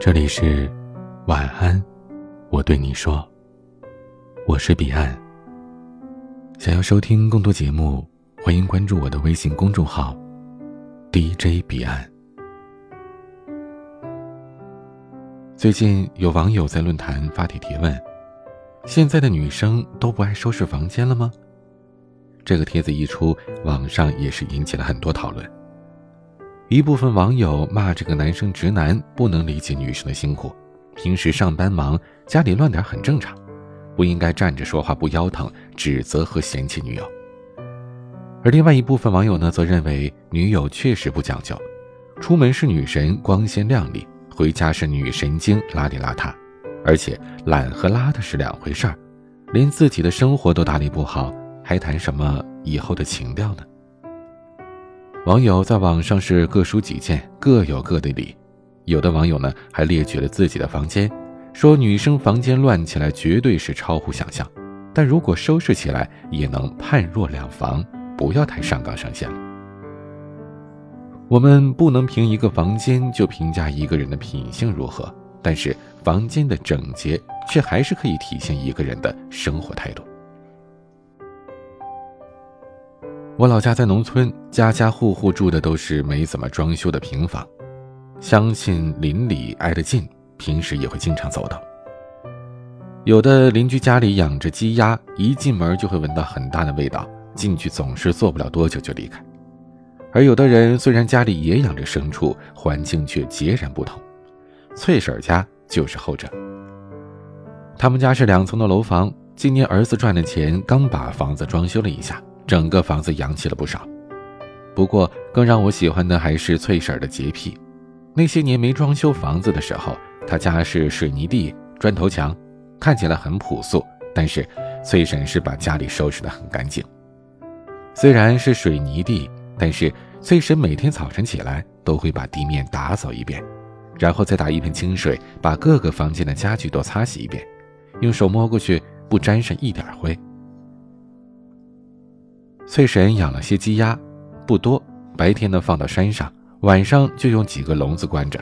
这里是晚安，我对你说，我是彼岸。想要收听更多节目，欢迎关注我的微信公众号 DJ 彼岸。最近有网友在论坛发帖提问：现在的女生都不爱收拾房间了吗？这个帖子一出，网上也是引起了很多讨论。一部分网友骂这个男生直男不能理解女生的辛苦，平时上班忙，家里乱点很正常，不应该站着说话不腰疼，指责和嫌弃女友。而另外一部分网友呢，则认为女友确实不讲究，出门是女神光鲜亮丽，回家是女神经邋里邋遢，而且懒和邋遢是两回事儿，连自己的生活都打理不好，还谈什么以后的情调呢？网友在网上是各抒己见，各有各的理。有的网友呢还列举了自己的房间，说女生房间乱起来绝对是超乎想象，但如果收拾起来也能判若两房，不要太上纲上线了。我们不能凭一个房间就评价一个人的品性如何，但是房间的整洁却还是可以体现一个人的生活态度。我老家在农村，家家户户住的都是没怎么装修的平房，相信邻里挨得近，平时也会经常走动。有的邻居家里养着鸡鸭，一进门就会闻到很大的味道，进去总是坐不了多久就离开。而有的人虽然家里也养着牲畜，环境却截然不同。翠婶家就是后者。他们家是两层的楼房，今年儿子赚的钱刚把房子装修了一下。整个房子洋气了不少，不过更让我喜欢的还是翠婶的洁癖。那些年没装修房子的时候，她家是水泥地、砖头墙，看起来很朴素。但是翠婶是把家里收拾得很干净。虽然是水泥地，但是翠婶每天早晨起来都会把地面打扫一遍，然后再打一盆清水，把各个房间的家具都擦洗一遍，用手摸过去不沾上一点灰。翠婶养了些鸡鸭，不多，白天呢放到山上，晚上就用几个笼子关着。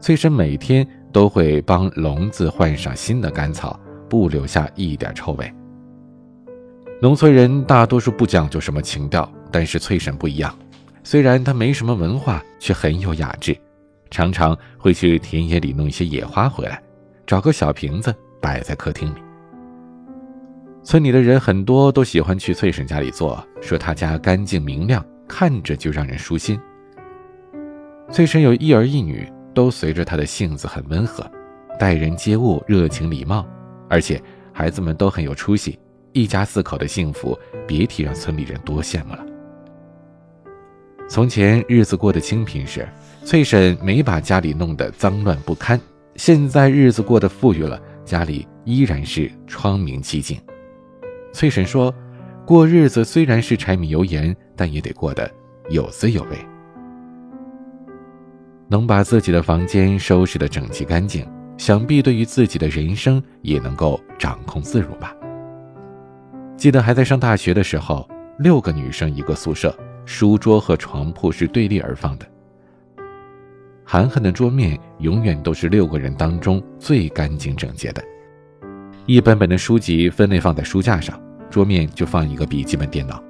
翠婶每天都会帮笼子换上新的干草，不留下一点臭味。农村人大多数不讲究什么情调，但是翠婶不一样，虽然她没什么文化，却很有雅致，常常会去田野里弄一些野花回来，找个小瓶子摆在客厅里。村里的人很多都喜欢去翠婶家里坐，说她家干净明亮，看着就让人舒心。翠婶有一儿一女，都随着她的性子很温和，待人接物热情礼貌，而且孩子们都很有出息，一家四口的幸福，别提让村里人多羡慕了。从前日子过得清贫时，翠婶没把家里弄得脏乱不堪，现在日子过得富裕了，家里依然是窗明几净。翠婶说：“过日子虽然是柴米油盐，但也得过得有滋有味。能把自己的房间收拾得整齐干净，想必对于自己的人生也能够掌控自如吧。”记得还在上大学的时候，六个女生一个宿舍，书桌和床铺是对立而放的。涵涵的桌面永远都是六个人当中最干净整洁的。一本本的书籍分类放在书架上，桌面就放一个笔记本电脑。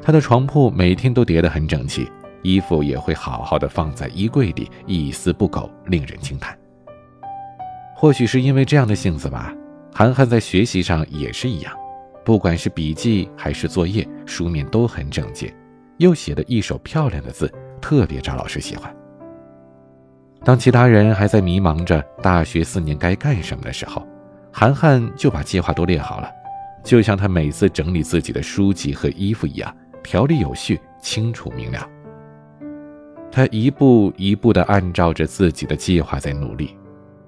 他的床铺每天都叠得很整齐，衣服也会好好的放在衣柜里，一丝不苟，令人惊叹。或许是因为这样的性子吧，涵涵在学习上也是一样，不管是笔记还是作业，书面都很整洁，又写的一手漂亮的字，特别招老师喜欢。当其他人还在迷茫着大学四年该干什么的时候，涵涵就把计划都列好了，就像他每次整理自己的书籍和衣服一样，条理有序、清楚明了。他一步一步地按照着自己的计划在努力。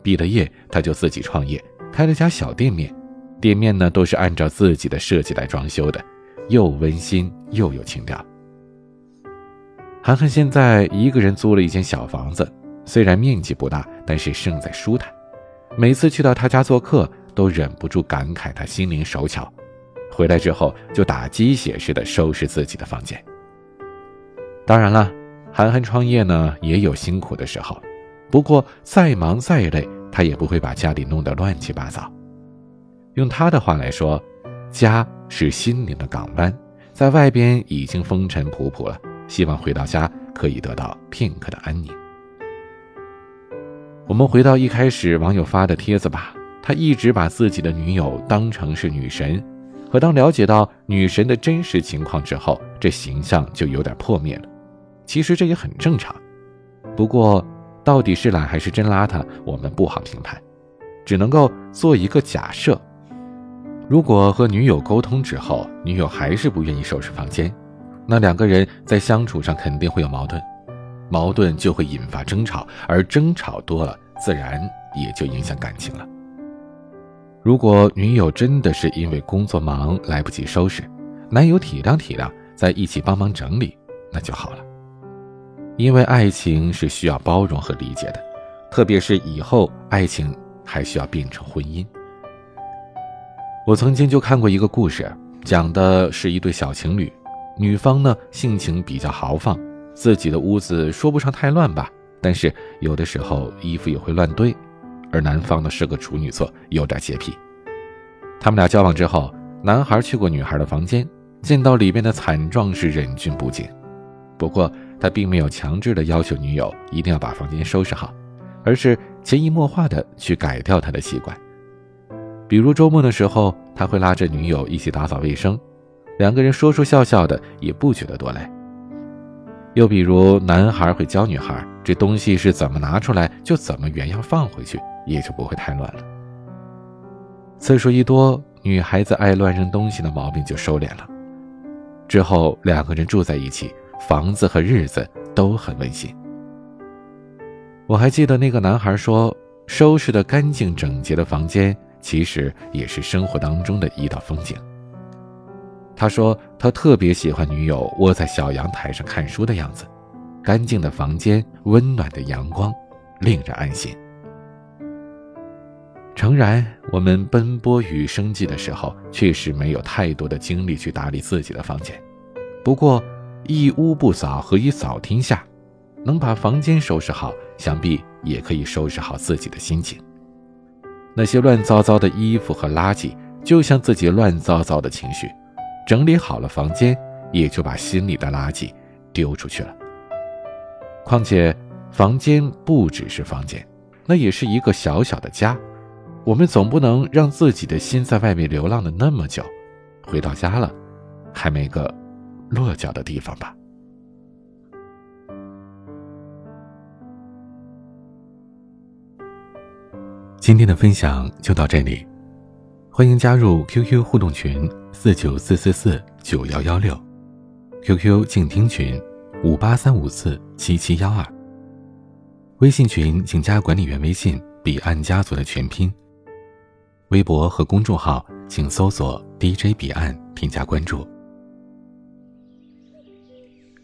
毕了业，他就自己创业，开了家小店面，店面呢都是按照自己的设计来装修的，又温馨又有情调。涵涵现在一个人租了一间小房子，虽然面积不大，但是胜在舒坦。每次去到他家做客。都忍不住感慨他心灵手巧，回来之后就打鸡血似的收拾自己的房间。当然了，涵涵创业呢也有辛苦的时候，不过再忙再累，他也不会把家里弄得乱七八糟。用他的话来说，家是心灵的港湾，在外边已经风尘仆仆了，希望回到家可以得到片刻的安宁。我们回到一开始网友发的帖子吧，他一直把自己的女友当成是女神，可当了解到女神的真实情况之后，这形象就有点破灭了。其实这也很正常，不过到底是懒还是真邋遢，我们不好评判，只能够做一个假设：如果和女友沟通之后，女友还是不愿意收拾房间，那两个人在相处上肯定会有矛盾。矛盾就会引发争吵，而争吵多了，自然也就影响感情了。如果女友真的是因为工作忙来不及收拾，男友体谅体谅，在一起帮忙整理，那就好了。因为爱情是需要包容和理解的，特别是以后爱情还需要变成婚姻。我曾经就看过一个故事，讲的是一对小情侣，女方呢性情比较豪放。自己的屋子说不上太乱吧，但是有的时候衣服也会乱堆，而男方呢是个处女座，有点洁癖。他们俩交往之后，男孩去过女孩的房间，见到里面的惨状是忍俊不禁。不过他并没有强制的要求女友一定要把房间收拾好，而是潜移默化的去改掉他的习惯。比如周末的时候，他会拉着女友一起打扫卫生，两个人说说笑笑的，也不觉得多累。又比如，男孩会教女孩这东西是怎么拿出来，就怎么原样放回去，也就不会太乱了。次数一多，女孩子爱乱扔东西的毛病就收敛了。之后两个人住在一起，房子和日子都很温馨。我还记得那个男孩说：“收拾的干净整洁的房间，其实也是生活当中的一道风景。”他说：“他特别喜欢女友窝在小阳台上看书的样子，干净的房间，温暖的阳光，令人安心。”诚然，我们奔波于生计的时候，确实没有太多的精力去打理自己的房间。不过，一屋不扫，何以扫天下？能把房间收拾好，想必也可以收拾好自己的心情。那些乱糟糟的衣服和垃圾，就像自己乱糟糟的情绪。整理好了房间，也就把心里的垃圾丢出去了。况且，房间不只是房间，那也是一个小小的家。我们总不能让自己的心在外面流浪的那么久，回到家了，还没个落脚的地方吧？今天的分享就到这里。欢迎加入 QQ 互动群四九四四四九幺幺六，QQ 静听群五八三五四七七幺二。微信群请加管理员微信“彼岸家族”的全拼。微博和公众号请搜索 “DJ 彼岸”添加关注。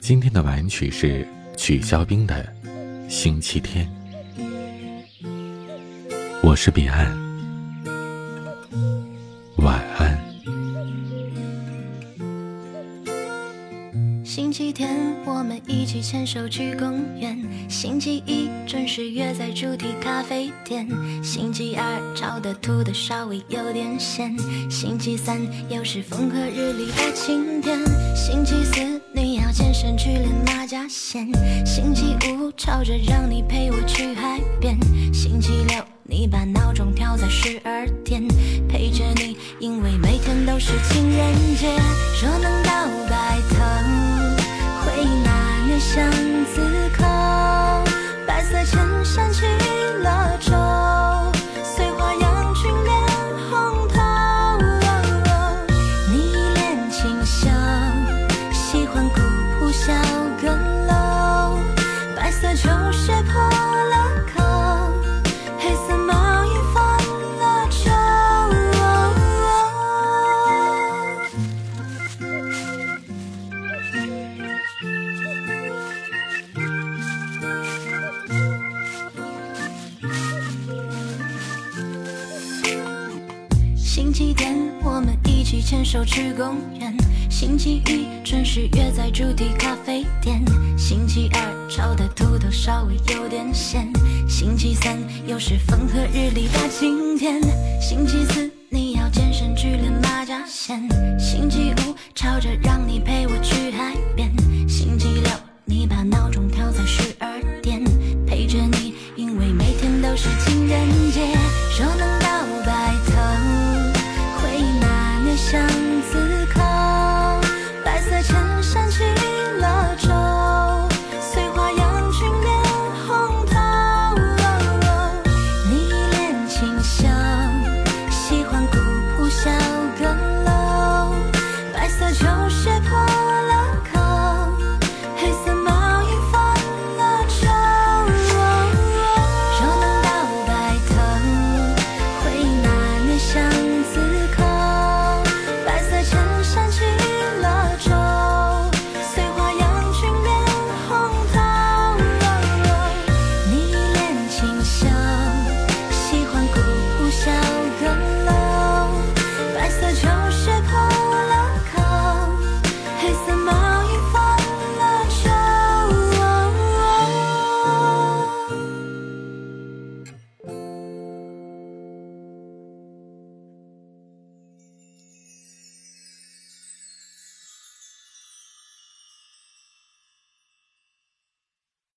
今天的晚曲是曲肖冰的《星期天》。我是彼岸。星期天，我们一起牵手去公园。星期一，准时约在主题咖啡店。星期二，吵得吐的稍微有点咸。星期三，又是风和日丽的晴天。星期四，你要健身去练马甲线。星期五，吵着让你陪我去海边。星期六。你把闹钟调在十二点，陪着你，因为每天都是情人节。若能倒白头，巷子口，白色衬衫起了皱牵手去公园。星期一准时约在主题咖啡店。星期二炒的土豆稍微有点咸。星期三又是风和日丽大晴天。星期四你要健身去练马甲线。星期五吵着让你陪我去海边。